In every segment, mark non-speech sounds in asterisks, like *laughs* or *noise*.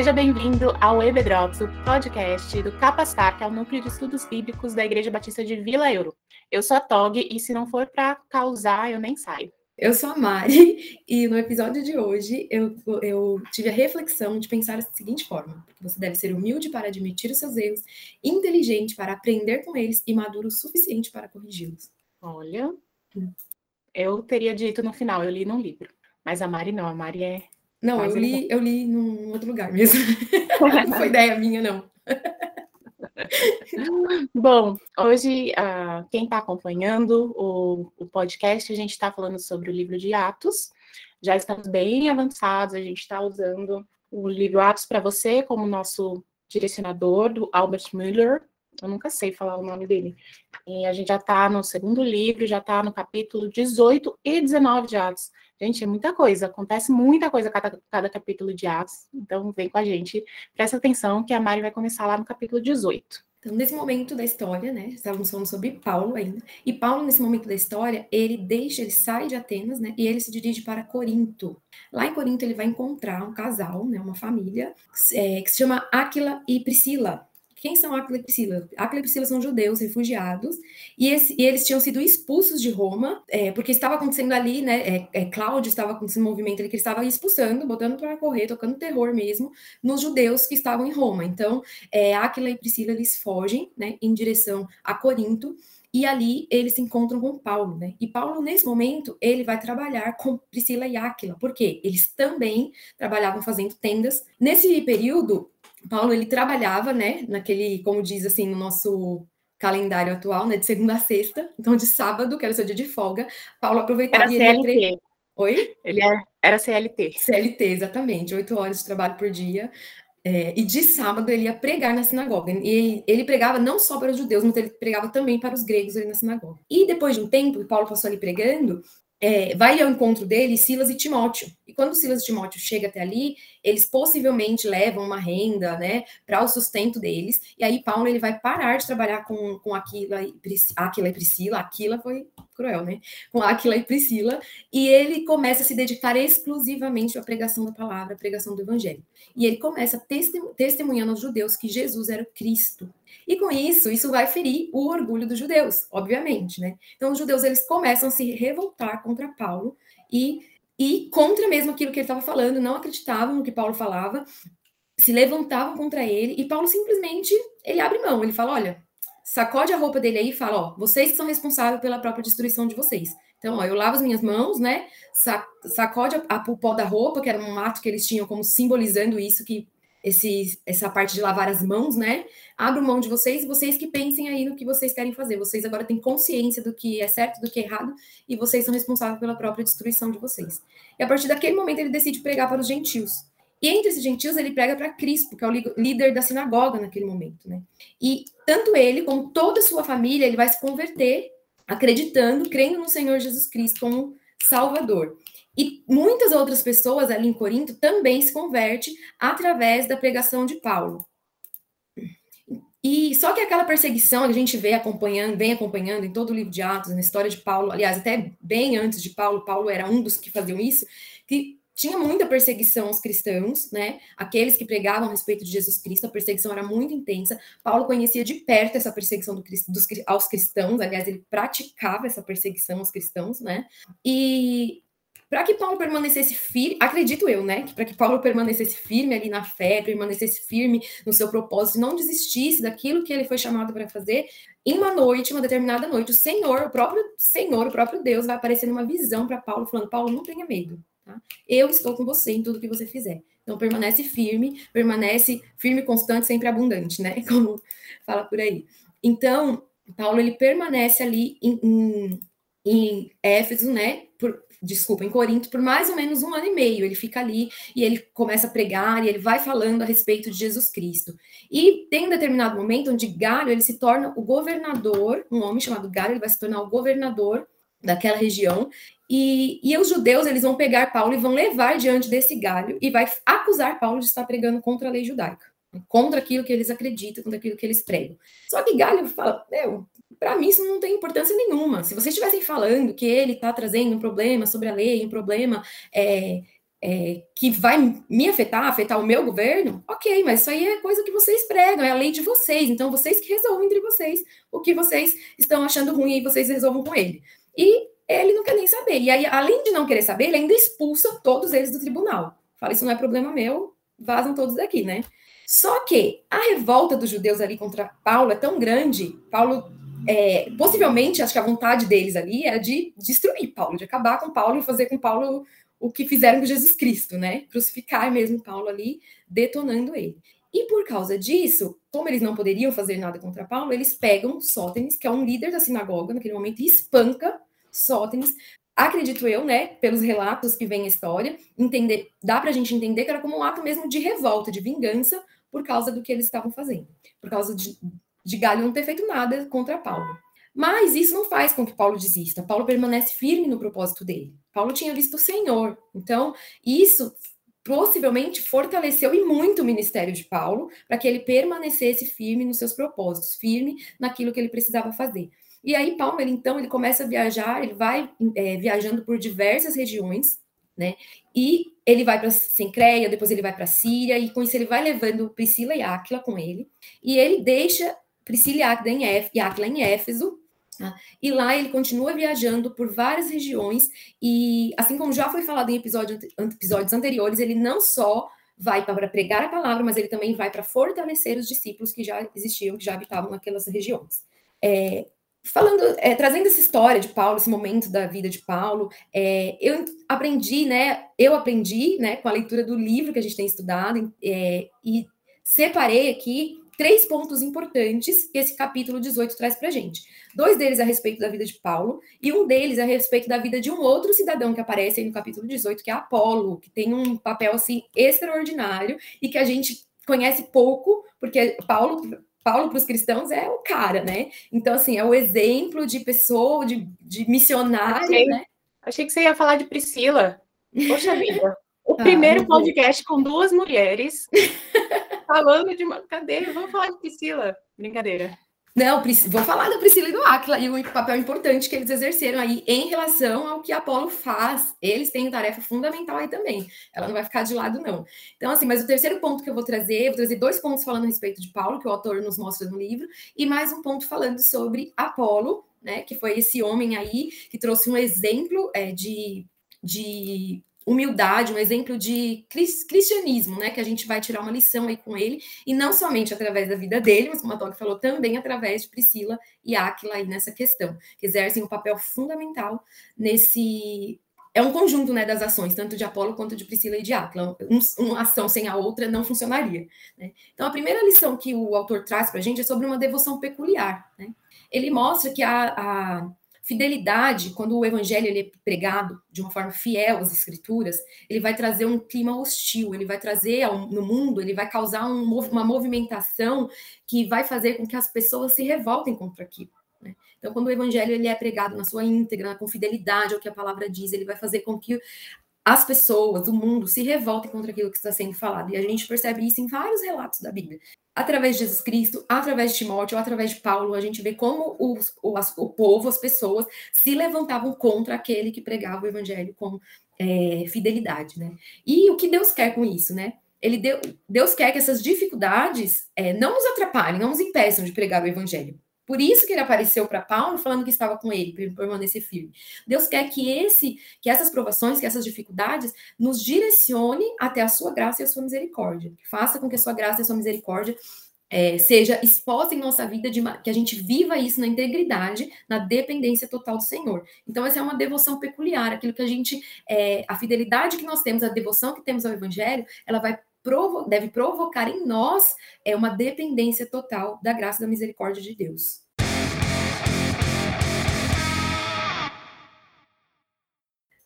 Seja bem-vindo ao EBDrops, o podcast do Capastar, que é o núcleo de estudos bíblicos da Igreja Batista de Vila Euro. Eu sou a Tog e se não for para causar, eu nem saio. Eu sou a Mari e no episódio de hoje eu, eu tive a reflexão de pensar da seguinte forma: você deve ser humilde para admitir os seus erros, inteligente para aprender com eles e maduro o suficiente para corrigi-los. Olha, eu teria dito no final, eu li num livro, mas a Mari não, a Mari é não, eu li, eu li num outro lugar mesmo. *laughs* não foi *laughs* ideia minha, não. Bom, hoje, uh, quem está acompanhando o, o, podcast, a gente está falando sobre o livro de Atos. Já estamos bem avançados, a gente está usando o livro Atos para você como nosso direcionador, do Albert Müller. Eu nunca sei falar o nome dele. E a gente já está no segundo livro, já está no capítulo 18 e 19 de Atos. Gente, é muita coisa, acontece muita coisa cada, cada capítulo de Atos. Então, vem com a gente, presta atenção que a Mari vai começar lá no capítulo 18. Então, nesse momento da história, né, estávamos falando sobre Paulo ainda, e Paulo, nesse momento da história, ele deixa, ele sai de Atenas, né, e ele se dirige para Corinto. Lá em Corinto, ele vai encontrar um casal, né, uma família, é, que se chama Áquila e Priscila. Quem são e e Priscila são judeus refugiados e, esse, e eles tinham sido expulsos de Roma, é, porque estava acontecendo ali, né? É, é, Cláudio estava com esse movimento ali que ele estava expulsando, botando para correr, tocando terror mesmo nos judeus que estavam em Roma. Então, é, Aquila e Priscila eles fogem, né, em direção a Corinto. E ali eles se encontram com Paulo, né? E Paulo, nesse momento, ele vai trabalhar com Priscila e Áquila, porque eles também trabalhavam fazendo tendas. Nesse período, Paulo ele trabalhava, né, naquele, como diz assim, no nosso calendário atual, né, de segunda a sexta, então de sábado, que era o seu dia de folga, Paulo aproveitava era e CLT. Ele... Oi? Ele era, era CLT. CLT, exatamente, oito horas de trabalho por dia. É, e de sábado ele ia pregar na sinagoga. E ele pregava não só para os judeus, mas ele pregava também para os gregos ali na sinagoga. E depois de um tempo que Paulo passou ali pregando, é, vai ao encontro dele Silas e Timóteo. E quando Silas e Timóteo chega até ali, eles possivelmente levam uma renda, né, para o sustento deles. E aí Paulo ele vai parar de trabalhar com, com Aquila, e Aquila e Priscila. Aquila foi cruel, né? Com Aquila e Priscila. E ele começa a se dedicar exclusivamente à pregação da palavra, à pregação do evangelho. E ele começa testemunhando aos judeus que Jesus era o Cristo. E com isso, isso vai ferir o orgulho dos judeus, obviamente, né? Então, os judeus eles começam a se revoltar contra Paulo e, e contra mesmo aquilo que ele estava falando, não acreditavam no que Paulo falava, se levantavam contra ele e Paulo simplesmente ele abre mão, ele fala, olha, sacode a roupa dele aí e fala, ó, vocês são responsáveis pela própria destruição de vocês. Então, ó, eu lavo as minhas mãos, né? Sacode a, a, o pó da roupa, que era um ato que eles tinham como simbolizando isso que esse, essa parte de lavar as mãos, né? Abro mão de vocês, vocês que pensem aí no que vocês querem fazer. Vocês agora têm consciência do que é certo, do que é errado, e vocês são responsáveis pela própria destruição de vocês. E a partir daquele momento ele decide pregar para os gentios. E entre esses gentios ele prega para Crispo, que é o líder da sinagoga naquele momento, né? E tanto ele como toda a sua família, ele vai se converter acreditando, crendo no Senhor Jesus Cristo como Salvador. E muitas outras pessoas ali em Corinto também se convertem através da pregação de Paulo. E só que aquela perseguição a gente vê acompanhando, vem acompanhando em todo o livro de Atos, na história de Paulo, aliás, até bem antes de Paulo, Paulo era um dos que faziam isso, que tinha muita perseguição aos cristãos, né? Aqueles que pregavam a respeito de Jesus Cristo, a perseguição era muito intensa. Paulo conhecia de perto essa perseguição do, dos, aos cristãos, aliás, ele praticava essa perseguição aos cristãos, né? E para que Paulo permanecesse firme, acredito eu, né? Que para que Paulo permanecesse firme ali na fé, permanecesse firme no seu propósito, não desistisse daquilo que ele foi chamado para fazer, em uma noite, uma determinada noite, o Senhor, o próprio Senhor, o próprio Deus, vai aparecer numa visão para Paulo, falando: Paulo, não tenha medo, tá? Eu estou com você em tudo que você fizer. Então, permanece firme, permanece firme, constante, sempre abundante, né? *laughs* Como fala por aí. Então, Paulo, ele permanece ali em, em, em Éfeso, né? Por, desculpa, em Corinto por mais ou menos um ano e meio. Ele fica ali e ele começa a pregar e ele vai falando a respeito de Jesus Cristo. E tem um determinado momento onde Galho ele se torna o governador, um homem chamado Galho, ele vai se tornar o governador daquela região. E, e os judeus eles vão pegar Paulo e vão levar diante desse Galho e vai acusar Paulo de estar pregando contra a lei judaica contra aquilo que eles acreditam, contra aquilo que eles pregam. Só que Galho fala, meu, para mim isso não tem importância nenhuma. Se vocês estivessem falando que ele está trazendo um problema sobre a lei, um problema é, é, que vai me afetar, afetar o meu governo, ok, mas isso aí é coisa que vocês pregam, é a lei de vocês, então vocês que resolvam entre vocês o que vocês estão achando ruim e vocês resolvam com ele. E ele não quer nem saber. E aí, além de não querer saber, ele ainda expulsa todos eles do tribunal. Fala, isso não é problema meu, vazam todos daqui, né? Só que a revolta dos judeus ali contra Paulo é tão grande, Paulo é, possivelmente, acho que a vontade deles ali era de destruir Paulo, de acabar com Paulo e fazer com Paulo o que fizeram com Jesus Cristo, né? Crucificar mesmo Paulo ali, detonando ele. E por causa disso, como eles não poderiam fazer nada contra Paulo, eles pegam Sótenes, que é um líder da sinagoga naquele momento, e espanca Sótenes. Acredito eu, né, pelos relatos que vem a história, entender, dá pra gente entender que era como um ato mesmo de revolta, de vingança, por causa do que eles estavam fazendo. Por causa de, de Galho não ter feito nada contra Paulo. Mas isso não faz com que Paulo desista. Paulo permanece firme no propósito dele. Paulo tinha visto o Senhor. Então, isso possivelmente fortaleceu e muito o ministério de Paulo para que ele permanecesse firme nos seus propósitos, firme naquilo que ele precisava fazer. E aí Paulo, ele, então, ele começa a viajar, ele vai é, viajando por diversas regiões, né? E ele vai para Sencreia, depois ele vai para Síria, e com isso ele vai levando Priscila e Áquila com ele, e ele deixa Priscila e Áquila em Éfeso, Tá? E lá ele continua viajando por várias regiões, e assim como já foi falado em episódio, episódios anteriores, ele não só vai para pregar a palavra, mas ele também vai para fortalecer os discípulos que já existiam, que já habitavam naquelas regiões. É, falando, é, trazendo essa história de Paulo, esse momento da vida de Paulo, é, eu aprendi, né? Eu aprendi, né, com a leitura do livro que a gente tem estudado, é, e separei aqui três pontos importantes que esse capítulo 18 traz para gente. Dois deles a respeito da vida de Paulo, e um deles a respeito da vida de um outro cidadão que aparece aí no capítulo 18, que é Apolo, que tem um papel assim extraordinário e que a gente conhece pouco, porque Paulo Paulo para os cristãos é o cara, né? Então, assim, é o exemplo de pessoa, de, de missionário, achei, né? Achei que você ia falar de Priscila. Poxa *laughs* vida. O ah, primeiro podcast com duas mulheres *laughs* falando de uma. Cadê? Vamos falar de Priscila. Brincadeira. Não, vou falar da Priscila e do Aquila e o papel importante que eles exerceram aí em relação ao que Apolo faz. Eles têm tarefa fundamental aí também. Ela não vai ficar de lado, não. Então, assim, mas o terceiro ponto que eu vou trazer, vou trazer dois pontos falando a respeito de Paulo, que o autor nos mostra no livro, e mais um ponto falando sobre Apolo, né? Que foi esse homem aí que trouxe um exemplo é, de, de humildade, um exemplo de cristianismo, né? Que a gente vai tirar uma lição aí com ele, e não somente através da vida dele, mas como a Toque falou, também através de Priscila e Áquila aí nessa questão, que exercem um papel fundamental nesse. É um conjunto né, das ações, tanto de Apolo quanto de Priscila e de Áquila. Um, uma ação sem a outra não funcionaria. Né? Então, a primeira lição que o autor traz para a gente é sobre uma devoção peculiar. Né? Ele mostra que a, a Fidelidade, quando o evangelho ele é pregado de uma forma fiel às escrituras, ele vai trazer um clima hostil, ele vai trazer no mundo, ele vai causar um, uma movimentação que vai fazer com que as pessoas se revoltem contra aquilo. Né? Então, quando o evangelho ele é pregado na sua íntegra, com fidelidade ao que a palavra diz, ele vai fazer com que as pessoas, o mundo, se revoltem contra aquilo que está sendo falado. E a gente percebe isso em vários relatos da Bíblia através de Jesus Cristo, através de Timóteo, através de Paulo, a gente vê como o, o, o povo, as pessoas, se levantavam contra aquele que pregava o evangelho com é, fidelidade, né? E o que Deus quer com isso, né? Ele deu, Deus quer que essas dificuldades é, não nos atrapalhem, não nos impeçam de pregar o evangelho. Por isso que ele apareceu para Paulo falando que estava com ele, para permanecer firme. Deus quer que esse, que essas provações, que essas dificuldades nos direcione até a sua graça e a sua misericórdia. Faça com que a sua graça e a sua misericórdia é, seja exposta em nossa vida, de, que a gente viva isso na integridade, na dependência total do Senhor. Então, essa é uma devoção peculiar, aquilo que a gente, é, a fidelidade que nós temos, a devoção que temos ao Evangelho, ela vai provo deve provocar em nós é uma dependência total da graça e da misericórdia de Deus.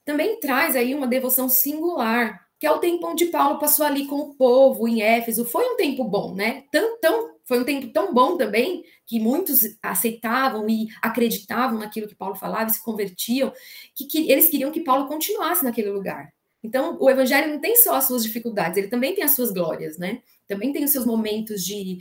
Também traz aí uma devoção singular, que é o tempo onde Paulo passou ali com o povo em Éfeso. Foi um tempo bom, né? Tão, tão, foi um tempo tão bom também que muitos aceitavam e acreditavam naquilo que Paulo falava e se convertiam, que, que eles queriam que Paulo continuasse naquele lugar. Então, o evangelho não tem só as suas dificuldades, ele também tem as suas glórias, né? Também tem os seus momentos de,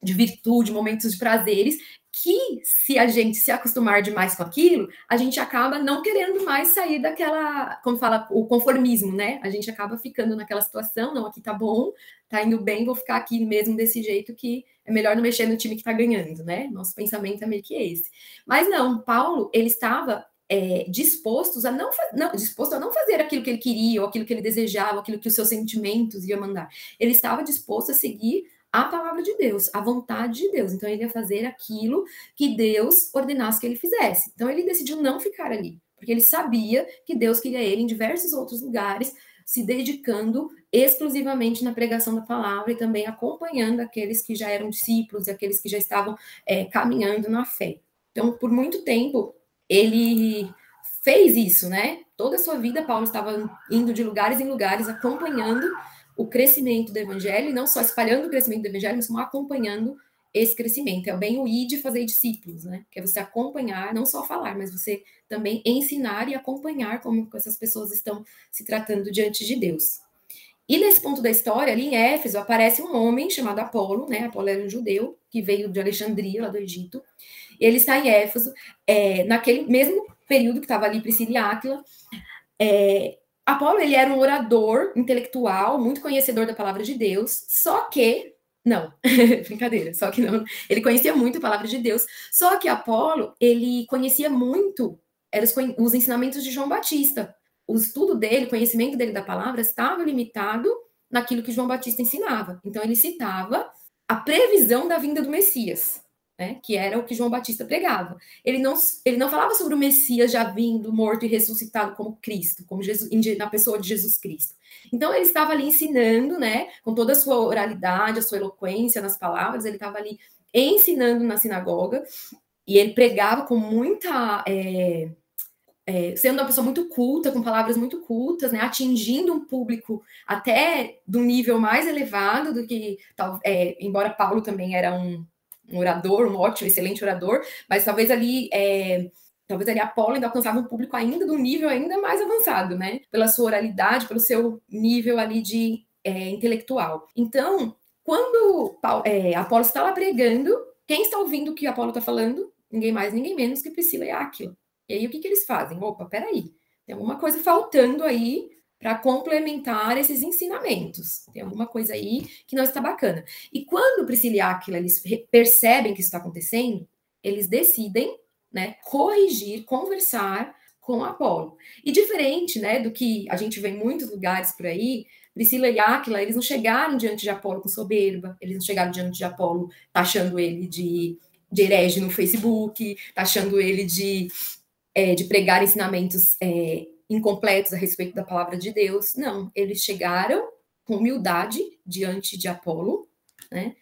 de virtude, momentos de prazeres, que se a gente se acostumar demais com aquilo, a gente acaba não querendo mais sair daquela, como fala, o conformismo, né? A gente acaba ficando naquela situação, não, aqui tá bom, tá indo bem, vou ficar aqui mesmo desse jeito que é melhor não mexer no time que tá ganhando, né? Nosso pensamento é meio que esse. Mas não, Paulo, ele estava é, dispostos a não, não, disposto a não fazer aquilo que ele queria, ou aquilo que ele desejava, aquilo que os seus sentimentos iam mandar. Ele estava disposto a seguir a palavra de Deus, a vontade de Deus. Então ele ia fazer aquilo que Deus ordenasse que ele fizesse. Então ele decidiu não ficar ali, porque ele sabia que Deus queria ele em diversos outros lugares, se dedicando exclusivamente na pregação da palavra e também acompanhando aqueles que já eram discípulos e aqueles que já estavam é, caminhando na fé. Então, por muito tempo, ele fez isso, né? Toda a sua vida, Paulo estava indo de lugares em lugares, acompanhando o crescimento do evangelho, e não só espalhando o crescimento do evangelho, mas como acompanhando esse crescimento. É bem o ir fazer discípulos, né? Que é você acompanhar, não só falar, mas você também ensinar e acompanhar como essas pessoas estão se tratando diante de Deus. E nesse ponto da história, ali em Éfeso, aparece um homem chamado Apolo, né? Apolo era um judeu que veio de Alexandria, lá do Egito. E ele está em Éfeso, é, naquele mesmo período que estava ali Priscila e Áquila. É, Apolo ele era um orador intelectual, muito conhecedor da palavra de Deus, só que não, *laughs* brincadeira, só que não. Ele conhecia muito a palavra de Deus, só que Apolo ele conhecia muito eram os, ensinamentos de João Batista. O estudo dele, o conhecimento dele da palavra estava limitado naquilo que João Batista ensinava. Então ele citava a previsão da vinda do Messias né, que era o que João Batista pregava. Ele não, ele não falava sobre o Messias já vindo, morto e ressuscitado como Cristo, como Jesus, na pessoa de Jesus Cristo. Então ele estava ali ensinando, né, com toda a sua oralidade, a sua eloquência nas palavras, ele estava ali ensinando na sinagoga e ele pregava com muita é, é, sendo uma pessoa muito culta, com palavras muito cultas, né, atingindo um público até do nível mais elevado do que, é, embora Paulo também era um, um orador, um ótimo, excelente orador, mas talvez ali é, talvez ali Apolo ainda alcançava um público ainda do nível ainda mais avançado, né? Pela sua oralidade, pelo seu nível ali de é, intelectual. Então, quando é, Apolo está lá pregando, quem está ouvindo o que Apolo está falando? Ninguém mais, ninguém menos que Priscila e Aquila. E aí o que, que eles fazem? Opa, peraí, tem alguma coisa faltando aí para complementar esses ensinamentos. Tem alguma coisa aí que não está bacana. E quando Priscila e Aquila eles percebem que isso está acontecendo, eles decidem né, corrigir, conversar com Apolo. E diferente né, do que a gente vê em muitos lugares por aí, Priscila e Aquila, eles não chegaram diante de Apolo com soberba, eles não chegaram diante de Apolo taxando ele de, de herege no Facebook, taxando ele de, é, de pregar ensinamentos é, incompletos a respeito da palavra de Deus. Não, eles chegaram com humildade diante de Apolo, né?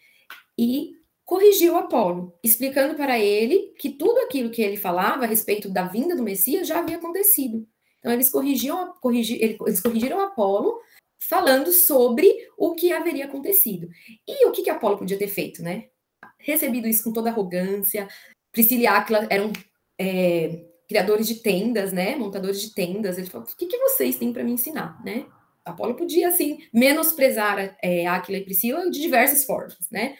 E corrigiu Apolo, explicando para ele que tudo aquilo que ele falava a respeito da vinda do Messias já havia acontecido. Então eles corrigiam, corrigi, eles corrigiram Apolo falando sobre o que haveria acontecido. E o que, que Apolo podia ter feito, né? Recebido isso com toda arrogância. Priscila e Áquila eram é, criadores de tendas, né, montadores de tendas, ele falou, o que, que vocês têm para me ensinar, né? Apolo podia, assim, menosprezar é, Aquila e Priscila de diversas formas, né?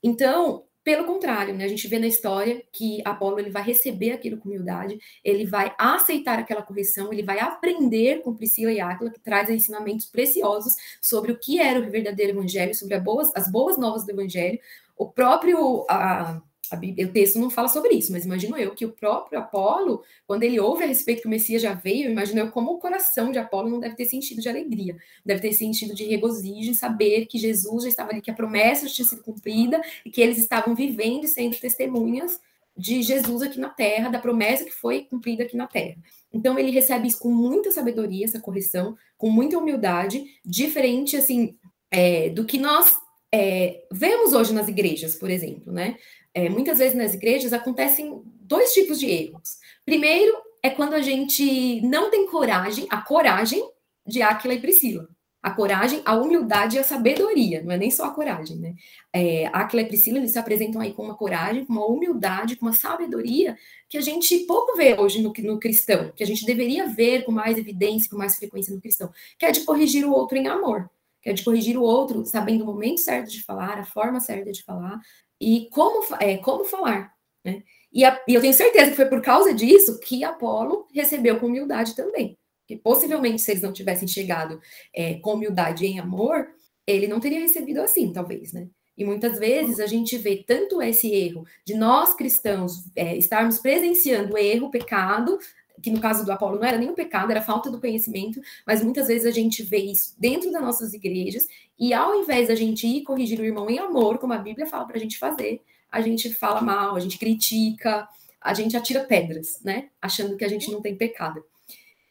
Então, pelo contrário, né, a gente vê na história que Apolo ele vai receber aquilo com humildade, ele vai aceitar aquela correção, ele vai aprender com Priscila e Áquila, que traz ensinamentos preciosos sobre o que era o verdadeiro evangelho, sobre boas, as boas novas do evangelho. O próprio a, Bíblia, o texto não fala sobre isso, mas imagino eu que o próprio Apolo, quando ele ouve a respeito que o Messias já veio, imagino eu como o coração de Apolo não deve ter sentido de alegria, deve ter sentido de regozijo em saber que Jesus já estava ali, que a promessa já tinha sido cumprida e que eles estavam vivendo e sendo testemunhas de Jesus aqui na terra, da promessa que foi cumprida aqui na terra. Então ele recebe isso com muita sabedoria, essa correção, com muita humildade, diferente assim é, do que nós é, vemos hoje nas igrejas, por exemplo, né? É, muitas vezes nas igrejas acontecem dois tipos de erros. Primeiro é quando a gente não tem coragem, a coragem de Aquila e Priscila. A coragem, a humildade e a sabedoria, não é nem só a coragem, né? É, Aquila e Priscila, eles se apresentam aí com uma coragem, com uma humildade, com uma sabedoria que a gente pouco vê hoje no, no cristão, que a gente deveria ver com mais evidência, com mais frequência no cristão, que é de corrigir o outro em amor, que é de corrigir o outro sabendo o momento certo de falar, a forma certa de falar, e como, é, como falar. Né? E, a, e eu tenho certeza que foi por causa disso que Apolo recebeu com humildade também. Que possivelmente, se eles não tivessem chegado é, com humildade em amor, ele não teria recebido assim, talvez, né? E muitas vezes a gente vê tanto esse erro de nós cristãos é, estarmos presenciando erro, pecado, que no caso do Apolo não era nem o pecado, era falta do conhecimento, mas muitas vezes a gente vê isso dentro das nossas igrejas, e ao invés da gente ir corrigir o irmão em amor, como a Bíblia fala para a gente fazer, a gente fala mal, a gente critica, a gente atira pedras, né? Achando que a gente não tem pecado.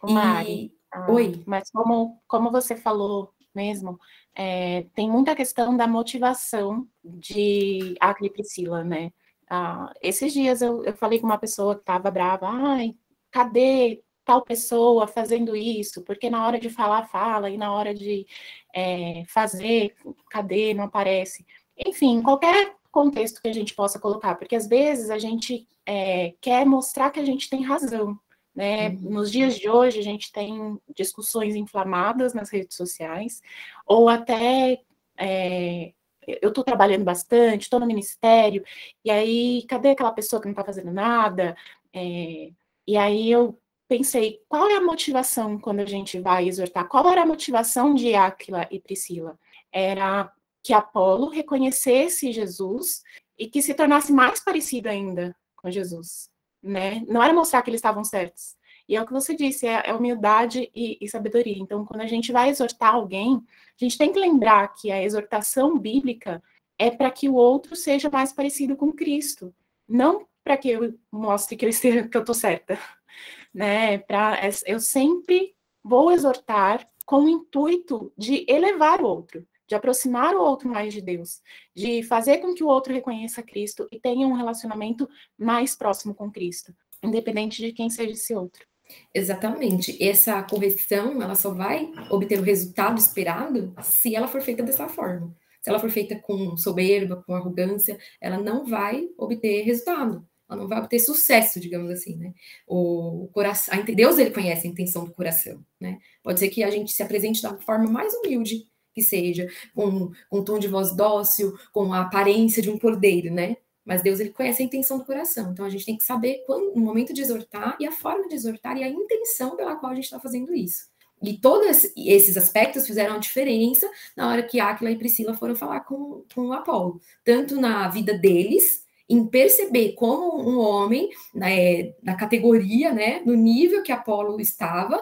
Mari, e... ah, Oi. Mas como, como você falou mesmo, é, tem muita questão da motivação de Acre e Priscila, né? Ah, esses dias eu, eu falei com uma pessoa que estava brava, ai, cadê tal pessoa fazendo isso? Porque na hora de falar, fala, e na hora de é, fazer, cadê? Não aparece. Enfim, qualquer contexto que a gente possa colocar, porque às vezes a gente é, quer mostrar que a gente tem razão. Né? Uhum. Nos dias de hoje, a gente tem discussões inflamadas nas redes sociais, ou até é, eu estou trabalhando bastante, estou no ministério, e aí, cadê aquela pessoa que não está fazendo nada? É, e aí eu pensei, qual é a motivação quando a gente vai exortar? Qual era a motivação de Áquila e Priscila? Era que Apolo reconhecesse Jesus e que se tornasse mais parecido ainda com Jesus, né? Não era mostrar que eles estavam certos. E é o que você disse, é, é humildade e, e, sabedoria. Então, quando a gente vai exortar alguém, a gente tem que lembrar que a exortação bíblica é para que o outro seja mais parecido com Cristo, não para que eu mostre que eu esteja, que eu estou certa, né? Para eu sempre vou exortar com o intuito de elevar o outro, de aproximar o outro mais de Deus, de fazer com que o outro reconheça Cristo e tenha um relacionamento mais próximo com Cristo, independente de quem seja esse outro. Exatamente. Essa correção, ela só vai obter o resultado esperado se ela for feita dessa forma. Se ela for feita com soberba, com arrogância, ela não vai obter resultado. Ela não vai obter sucesso, digamos assim, né? O coração, Deus ele conhece a intenção do coração, né? Pode ser que a gente se apresente da forma mais humilde, que seja, com, com um tom de voz dócil, com a aparência de um cordeiro, né? Mas Deus ele conhece a intenção do coração. Então a gente tem que saber quando, no momento de exortar e a forma de exortar e a intenção pela qual a gente está fazendo isso. E todos esses aspectos fizeram a diferença na hora que Aquila e Priscila foram falar com, com o Apolo, tanto na vida deles, em perceber como um homem, né, na categoria, né, no nível que Apolo estava,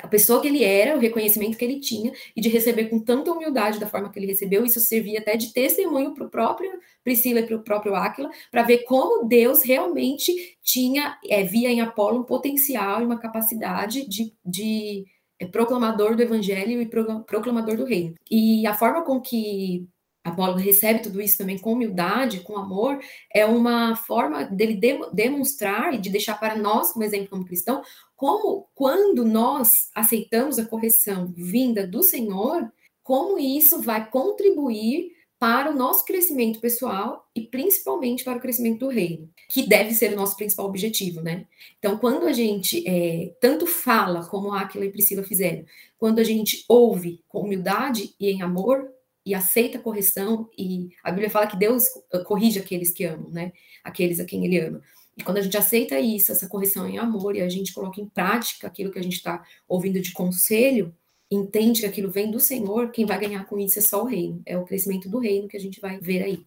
a pessoa que ele era, o reconhecimento que ele tinha, e de receber com tanta humildade da forma que ele recebeu, isso servia até de testemunho para o próprio Priscila e para o próprio Áquila, para ver como Deus realmente tinha, é, via em Apolo um potencial e uma capacidade de, de é, proclamador do evangelho e proclamador do reino. E a forma com que Apolo recebe tudo isso também com humildade, com amor, é uma forma dele demonstrar e de deixar para nós, como exemplo como cristão, como quando nós aceitamos a correção vinda do Senhor, como isso vai contribuir para o nosso crescimento pessoal e principalmente para o crescimento do reino, que deve ser o nosso principal objetivo, né? Então, quando a gente é, tanto fala como Aquila e Priscila fizeram, quando a gente ouve com humildade e em amor e aceita a correção, e a Bíblia fala que Deus corrige aqueles que amam, né? Aqueles a quem ele ama. E quando a gente aceita isso, essa correção em amor, e a gente coloca em prática aquilo que a gente está ouvindo de conselho, entende que aquilo vem do Senhor, quem vai ganhar com isso é só o reino. É o crescimento do reino que a gente vai ver aí.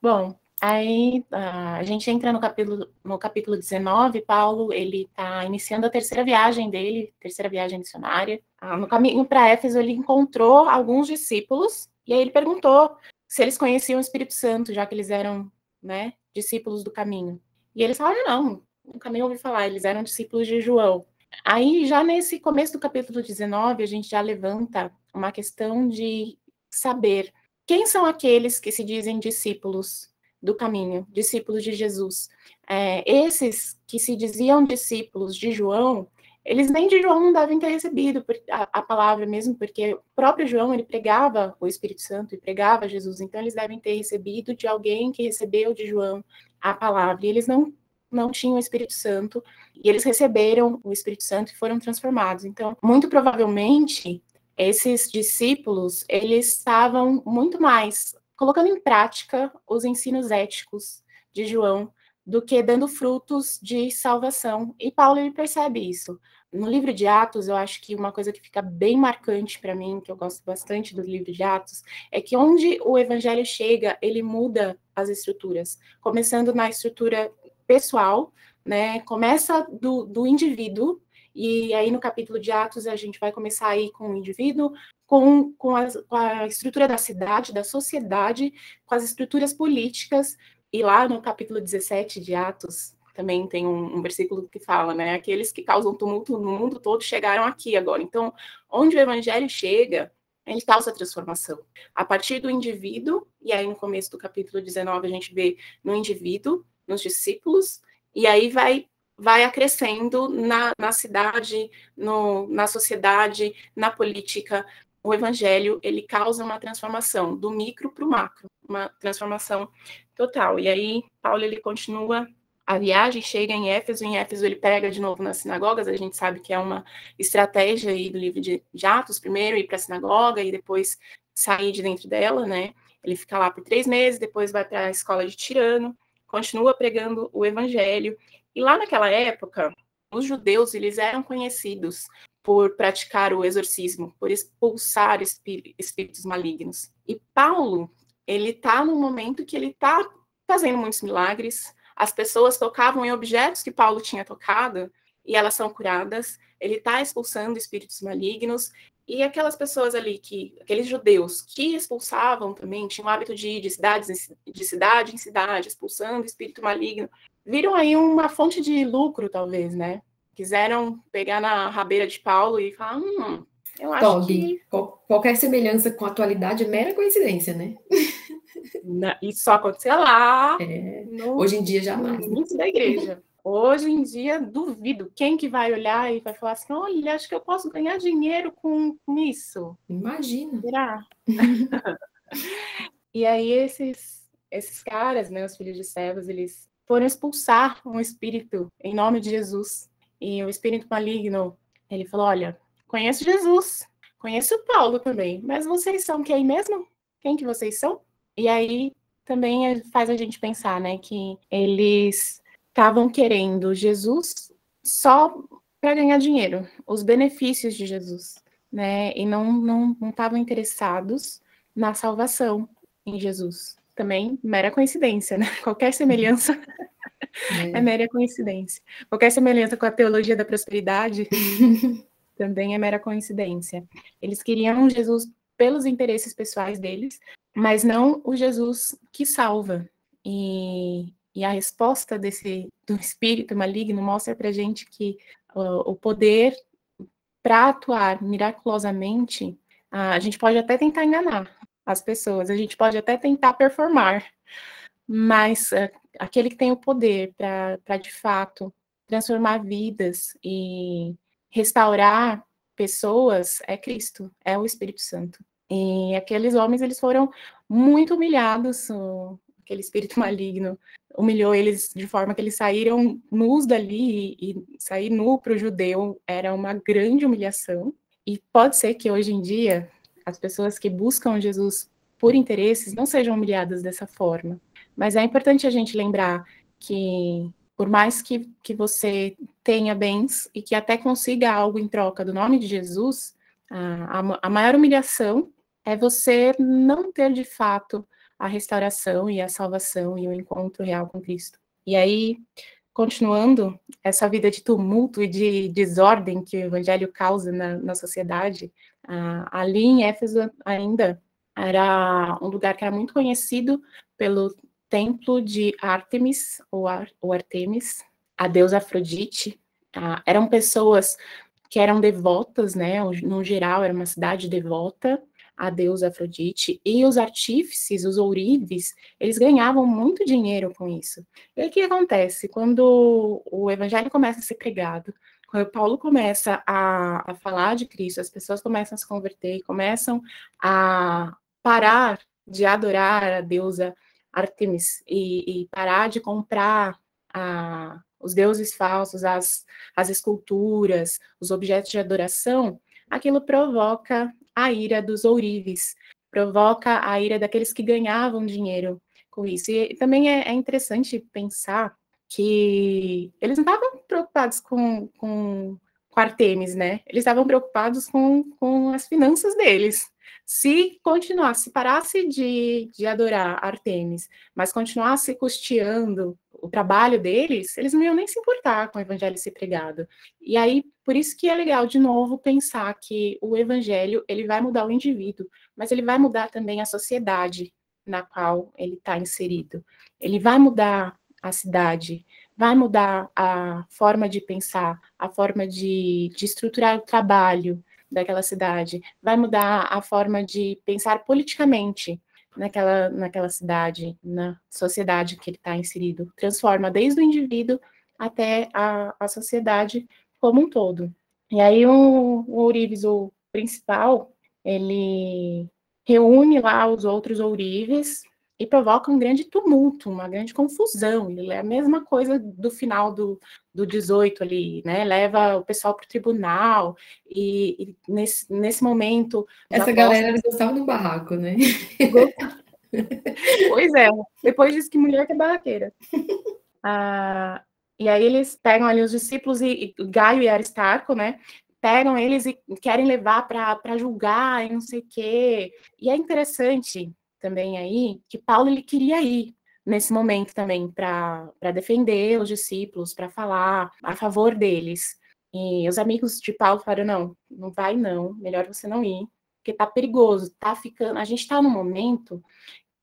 Bom, aí a gente entra no capítulo, no capítulo 19, Paulo, ele está iniciando a terceira viagem dele, terceira viagem missionária, ah, no caminho para Éfeso, ele encontrou alguns discípulos e aí ele perguntou se eles conheciam o Espírito Santo, já que eles eram né, discípulos do caminho. E eles falaram: não, nunca nem ouvi falar, eles eram discípulos de João. Aí, já nesse começo do capítulo 19, a gente já levanta uma questão de saber quem são aqueles que se dizem discípulos do caminho, discípulos de Jesus. É, esses que se diziam discípulos de João, eles nem de João não devem ter recebido a, a, palavra mesmo, porque o próprio João ele pregava o Espírito Santo e pregava Jesus, então eles devem ter recebido de alguém que recebeu de João a palavra, e eles não não tinham o Espírito Santo, e eles receberam o Espírito Santo e foram transformados. Então, muito provavelmente, esses discípulos, eles estavam muito mais colocando em prática os ensinos éticos de João do que dando frutos de salvação. E Paulo ele percebe isso. No livro de Atos, eu acho que uma coisa que fica bem marcante para mim, que eu gosto bastante do livro de Atos, é que onde o evangelho chega, ele muda as estruturas, começando na estrutura pessoal, né? Começa do, do indivíduo, e aí no capítulo de Atos a gente vai começar aí com o indivíduo, com, com, a, com a estrutura da cidade, da sociedade, com as estruturas políticas, e lá no capítulo 17 de Atos, também tem um, um, versículo que fala, né? Aqueles que causam tumulto no mundo todo chegaram aqui agora. Então, onde o evangelho chega, ele causa transformação. A partir do indivíduo, e aí no começo do capítulo 19 a gente vê no indivíduo, nos discípulos, e aí vai vai acrescendo na, na cidade, no, na sociedade, na política. O evangelho, ele causa uma transformação do micro para o macro, uma transformação total. E aí, Paulo, ele continua a viagem chega em Éfeso, em Éfeso ele pega de novo nas sinagogas, a gente sabe que é uma estratégia aí do livro de, de Atos, primeiro ir para a sinagoga e depois sair de dentro dela, né? Ele fica lá por três meses, depois vai para a escola de Tirano, continua pregando o evangelho, e lá naquela época, os judeus, eles eram conhecidos por praticar o exorcismo, por expulsar espíritos malignos. E Paulo, ele está num momento que ele está fazendo muitos milagres, as pessoas tocavam em objetos que Paulo tinha tocado e elas são curadas. Ele está expulsando espíritos malignos e aquelas pessoas ali que, aqueles judeus que expulsavam também, tinham o hábito de ir de, cidades, de cidade em cidade, expulsando espírito maligno, viram aí uma fonte de lucro, talvez, né? Quiseram pegar na rabeira de Paulo e falar, hum, eu acho que... qualquer semelhança com a atualidade é mera coincidência, né? Isso só acontecia lá. É. No, Hoje em dia jamais. No da igreja. Hoje em dia, duvido. Quem que vai olhar e vai falar assim, olha, acho que eu posso ganhar dinheiro com, com isso. Imagina. Será? *laughs* e aí esses, esses caras, né, os filhos de servos, eles foram expulsar um espírito em nome de Jesus. E o espírito maligno, ele falou, olha, conheço Jesus, conheço Paulo também, mas vocês são quem mesmo? Quem que vocês são? E aí também faz a gente pensar, né, que eles estavam querendo Jesus só para ganhar dinheiro, os benefícios de Jesus, né, e não não não estavam interessados na salvação em Jesus. Também mera coincidência, né? Qualquer semelhança é. é mera coincidência. Qualquer semelhança com a teologia da prosperidade *laughs* também é mera coincidência. Eles queriam Jesus pelos interesses pessoais deles, mas não o Jesus que salva. E, e a resposta desse do espírito maligno mostra para gente que uh, o poder para atuar miraculosamente, a gente pode até tentar enganar as pessoas, a gente pode até tentar performar, mas uh, aquele que tem o poder para de fato transformar vidas e restaurar pessoas é Cristo, é o Espírito Santo. E aqueles homens, eles foram muito humilhados, aquele espírito *laughs* maligno humilhou eles de forma que eles saíram nus dali, e, e sair nu para o judeu era uma grande humilhação. E pode ser que hoje em dia as pessoas que buscam Jesus por interesses não sejam humilhadas dessa forma. Mas é importante a gente lembrar que, por mais que, que você tenha bens e que até consiga algo em troca do nome de Jesus, a, a, maior humilhação é você não ter de fato a restauração e a salvação e o encontro real com Cristo. E aí, continuando essa vida de tumulto e de desordem que o evangelho causa na, na sociedade, uh, ali em Éfeso ainda era um lugar que era muito conhecido pelo templo de Artemis, ou, Ar, ou Artemis, a deusa Afrodite. Uh, eram pessoas que eram devotas, né? No geral, era uma cidade devota, a deusa Afrodite, e os artífices, os ourives, eles ganhavam muito dinheiro com isso. E o que acontece? Quando o evangelho começa a ser pregado, quando Paulo começa a, a falar de Cristo, as pessoas começam a se converter, começam a parar de adorar a deusa Artemis e, e parar de comprar a, os deuses falsos, as, as esculturas, os objetos de adoração, aquilo provoca a ira dos ourives, provoca a ira daqueles que ganhavam dinheiro com isso. E também é, é interessante pensar que eles não estavam preocupados com, com, com Artemis, né? Eles estavam preocupados com, com as finanças deles. Se continuasse, se parasse de, de adorar Artemis, mas continuasse custeando o trabalho deles, eles não iam nem se importar com o evangelho ser pregado. E aí, por isso que é legal, de novo, pensar que o evangelho, ele vai mudar o indivíduo, mas ele vai mudar também a sociedade na qual ele está inserido. Ele vai mudar a cidade, vai mudar a forma de pensar, a forma de, de estruturar o trabalho daquela cidade, vai mudar a forma de pensar politicamente naquela, naquela cidade, na sociedade que ele está inserido. Transforma desde o indivíduo até a, a sociedade como um todo. E aí o, o ourives, o principal, ele reúne lá os outros ourives e provoca um grande tumulto, uma grande confusão. Ele é a mesma coisa do final do, do 18 ali, né? Leva o pessoal para o tribunal e, e, nesse, nesse momento. Essa galera posta... gostava do barraco, né? pois é, depois diz que mulher que é barraqueira. *laughs* Ah, e aí eles pegam ali os discípulos e, e Gaio e Aristarco, né? Pegam eles e querem levar para julgar e não sei o quê. E é interessante também aí que Paulo ele queria ir nesse momento também para defender os discípulos, para falar a favor deles. E os amigos de Paulo falaram: não, não vai não, melhor você não ir, porque tá perigoso, tá ficando. A gente está num momento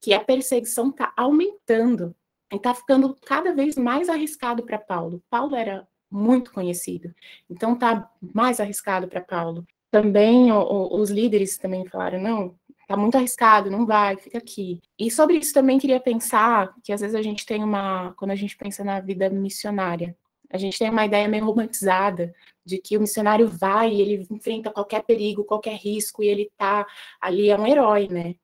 que a perseguição está aumentando e está ficando cada vez mais arriscado para Paulo. Paulo era muito conhecido, então tá mais arriscado para Paulo. Também o, o, os líderes também falaram: não, tá muito arriscado, não vai, fica aqui. E sobre isso também queria pensar que às vezes a gente tem uma, quando a gente pensa na vida missionária, a gente tem uma ideia meio romantizada de que o missionário vai ele enfrenta qualquer perigo, qualquer risco e ele tá ali é um herói, né?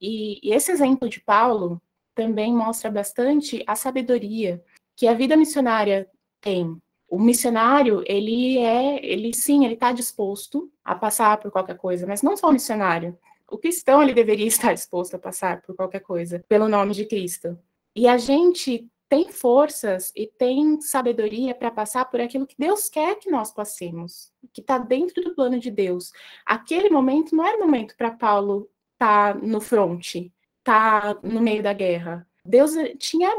E, e esse exemplo de Paulo também mostra bastante a sabedoria que a vida missionária tem. O missionário, ele é, ele sim, ele está disposto a passar por qualquer coisa, mas não só o missionário o cristão ele deveria estar disposto a passar por qualquer coisa pelo nome de Cristo. E a gente tem forças e tem sabedoria para passar por aquilo que Deus quer que nós passemos, que está dentro do plano de Deus. Aquele momento não era momento para Paulo estar tá no fronte, estar tá no meio da guerra. Deus tinha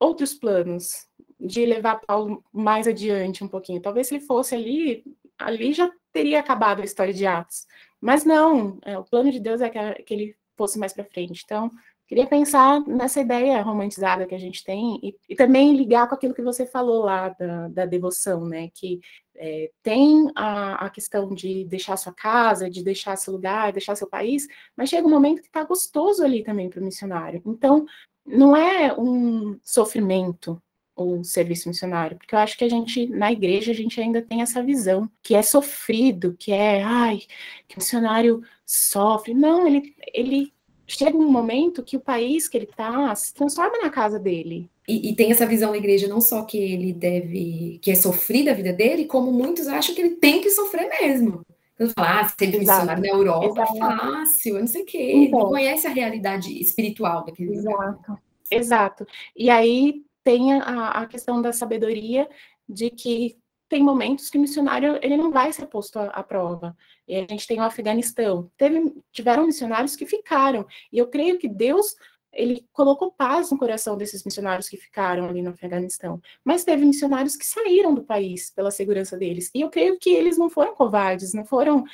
outros planos de levar Paulo mais adiante um pouquinho. Talvez se ele fosse ali, ali já teria acabado a história de Atos. Mas não, é, o plano de Deus é que, que ele fosse mais para frente. Então, queria pensar nessa ideia romantizada que a gente tem e, e também ligar com aquilo que você falou lá da, da devoção, né? Que é, tem a, a, questão de deixar sua casa, de deixar seu lugar, deixar seu país, mas chega um momento que está gostoso ali também para o missionário. Então, não é um sofrimento, o serviço missionário, porque eu acho que a gente, na igreja, a gente ainda tem essa visão, que é sofrido, que é, ai, que o missionário sofre. Não, ele, ele chega um momento que o país que ele está se transforma na casa dele. E, e, tem essa visão da igreja não só que ele deve, que é sofrida a vida dele, como muitos acham que ele tem que sofrer mesmo. Quando fala, ah, ser missionário na Europa é Exato. é fácil, não sei o quê. Então, não conhece a realidade espiritual daquele Exato. Lugar. Exato. E aí tem a, a questão da sabedoria de que tem momentos que o missionário ele não vai ser posto à, à, prova. E a gente tem o Afeganistão. Teve, tiveram missionários que ficaram. E eu creio que Deus ele colocou paz no coração desses missionários que ficaram ali no Afeganistão. Mas teve missionários que saíram do país pela segurança deles. E eu creio que eles não foram covardes, não foram.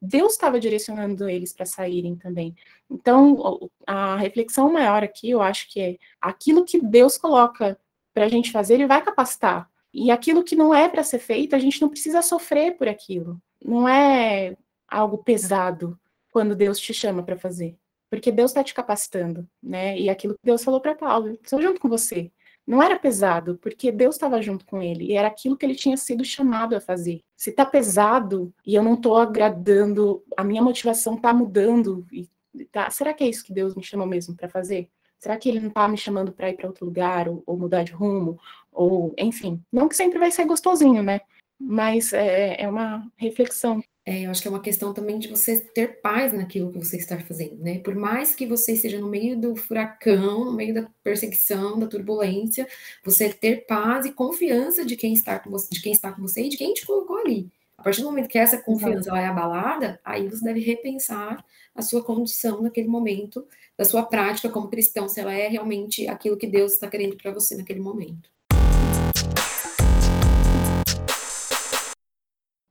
Deus estava direcionando eles para saírem também. Então, a reflexão maior aqui, eu acho que é aquilo que Deus coloca para a gente fazer, ele vai capacitar. E aquilo que não é para ser feito, a gente não precisa sofrer por aquilo. Não é algo pesado quando Deus te chama para fazer porque Deus está te capacitando, né? E aquilo que Deus falou para Paulo, estou junto com você. Não era pesado, porque Deus estava junto com ele, e era aquilo que ele tinha sido chamado a fazer. Se está pesado e eu não estou agradando, a minha motivação está mudando, e tá, será que é isso que Deus me chamou mesmo para fazer? Será que ele não está me chamando para ir para outro lugar, ou, ou, mudar de rumo, ou enfim? Não que sempre vai ser gostosinho, né? Mas é, é uma reflexão é, eu acho que é uma questão também de você ter paz naquilo que você está fazendo, né? Por mais que você esteja no meio do furacão, no meio da perseguição, da turbulência, você ter paz e confiança de quem está com você, de quem está com você e de quem te colocou ali. A partir do momento que essa confiança é abalada, aí você deve repensar a sua condição naquele momento, da sua prática como cristão, se ela é realmente aquilo que Deus está querendo para você naquele momento.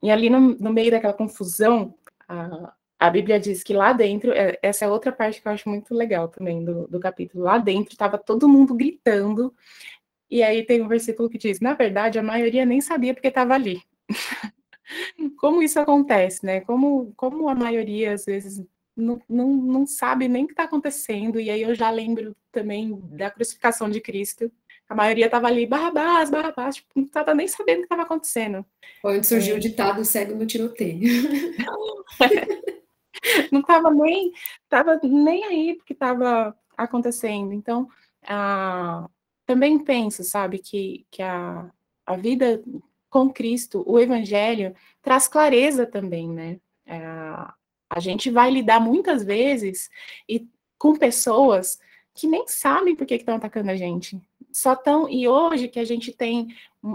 E ali no, no meio daquela confusão, a, a Bíblia diz que lá dentro, é, essa é outra parte que eu acho muito legal também do, do capítulo. Lá dentro estava todo mundo gritando, e aí tem um versículo que diz: na verdade, a maioria nem sabia porque estava ali. *laughs* como isso acontece, né? Como, como a maioria, às vezes, não, não, não sabe nem o que está acontecendo, e aí eu já lembro também da crucificação de Cristo, a maioria estava ali, Barrabás, Barrabás, tipo, não estava nem sabendo o que estava acontecendo. Foi onde surgiu é. o ditado cego no tiroteio. *laughs* não estava nem, tava nem aí porque estava acontecendo. Então, ah, também penso, sabe, que, que a, a vida com Cristo, o Evangelho, traz clareza também, né? É, a gente vai lidar muitas vezes e com pessoas que nem sabem por que estão atacando a gente, só tão e hoje que a gente tem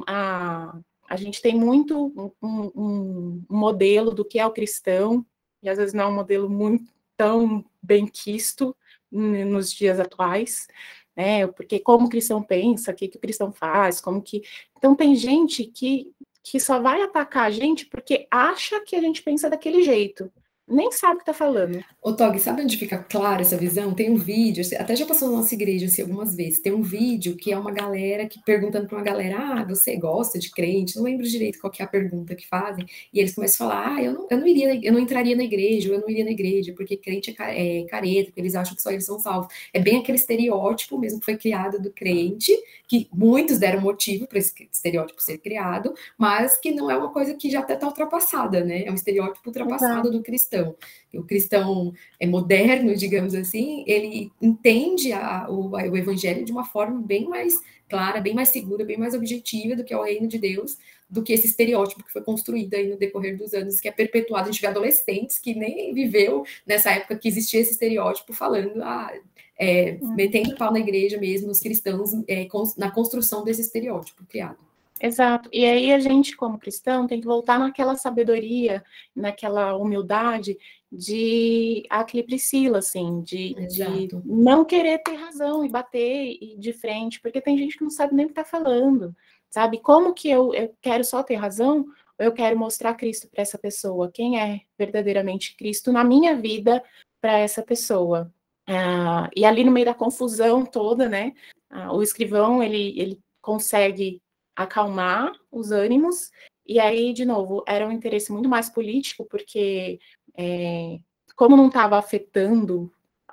a a gente tem muito um, um, um, modelo do que é o cristão e às vezes não é um modelo muito tão bem quisto nos dias atuais, né? Porque como o cristão pensa, o que, que o cristão faz, como que então tem gente que que só vai atacar a gente porque acha que a gente pensa daquele jeito nem sabe o que tá falando. Ô, Tog, sabe onde fica clara essa visão? Tem um vídeo, até já passou na nossa igreja assim, algumas vezes. Tem um vídeo que é uma galera que perguntando para uma galera: ah, você gosta de crente? Não lembro direito qual é a pergunta que fazem. E eles começam a falar: ah, eu não, eu não iria, eu não entraria na igreja, ou eu não iria na igreja, porque crente é, é careta, porque eles acham que só eles são salvos. É bem aquele estereótipo mesmo que foi criado do crente, que muitos deram motivo para esse estereótipo ser criado, mas que não é uma coisa que já até está ultrapassada, né? É um estereótipo ultrapassado do cristão cristão. O cristão é moderno, *laughs* digamos assim, ele entende a, o, o evangelho de uma forma bem mais clara, bem mais segura, bem mais objetiva do que é o reino de Deus, do que esse estereótipo que foi construído aí no decorrer dos anos, que é perpetuado. A gente vê adolescentes que nem viveu nessa época que existia esse estereótipo falando, ah, é, hum. metendo pau na igreja mesmo, os cristãos, é, na construção desse estereótipo criado. Exato. E aí a gente, como cristão, tem que voltar naquela sabedoria, naquela humildade de aquele Priscila, assim, de, de, não querer ter razão e bater de frente, porque tem gente que não sabe nem o que está falando, sabe? Como que eu, eu quero só ter razão ou eu quero mostrar Cristo para essa pessoa? Quem é verdadeiramente Cristo na minha vida para essa pessoa? Ah, e ali no meio da confusão toda, né? Ah, o escrivão ele, ele consegue acalmar os ânimos. E aí, de novo, era um interesse muito mais político, porque é, como não estava afetando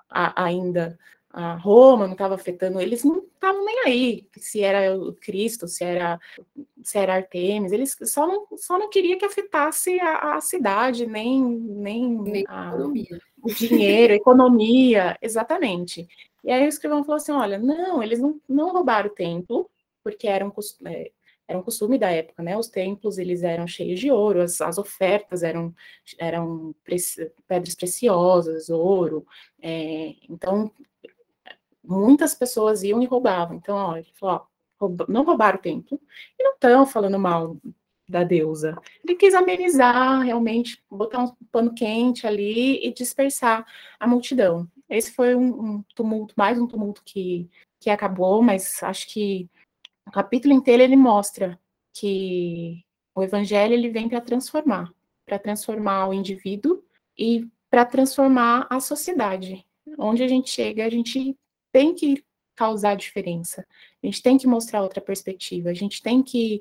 a, ainda a Roma, não estava afetando, eles não estavam nem aí se era o Cristo, se era, se era Artemis, eles só não, só não queria que afetasse a, a cidade, nem, nem, nem a, o dinheiro, a economia, exatamente. E aí o escrivão falou assim: olha, não, eles não, não roubaram o templo, porque era um, é, era um costume da época, né? Os templos eles eram cheios de ouro, as, as ofertas eram, eram pedras preciosas, ouro. É, então, muitas pessoas iam e roubavam. Então, ó, ele falou, ó, rouba, não roubaram o templo e não estão falando mal da deusa. Ele quis amenizar, realmente, botar um pano quente ali e dispersar a multidão. Esse foi um, um tumulto, mais um tumulto que, que acabou, mas acho que o capítulo inteiro ele mostra que o evangelho ele vem para transformar, para transformar o indivíduo e para transformar a sociedade. Onde a gente chega, a gente tem que causar diferença. A gente tem que mostrar outra perspectiva, a gente tem que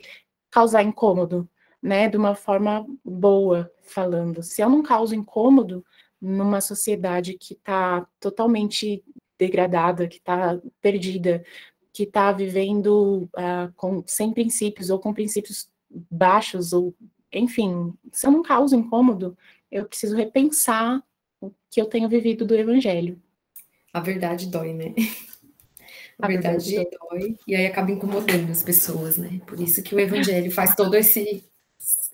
causar incômodo, né, de uma forma boa, falando. Se eu não causo incômodo numa sociedade que está totalmente degradada, que está perdida, que está vivendo uh, com, sem princípios ou com princípios baixos, ou enfim, se eu não causo incômodo, eu preciso repensar o que eu tenho vivido do evangelho. A verdade dói, né? A, a verdade, verdade dói. e aí acaba incomodando as pessoas, né? Por isso que o evangelho faz todo esse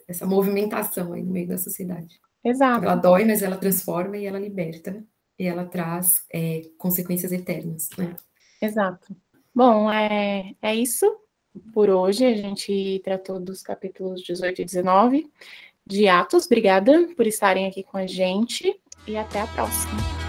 essa movimentação aí no meio da sociedade. Exato. Ela dói, mas ela transforma e ela liberta. E ela traz é, consequências eternas, né? Exato. Bom, é, é isso por hoje. A gente tratou dos capítulos 18 e 19 de Atos. Obrigada por estarem aqui com a gente e até a próxima.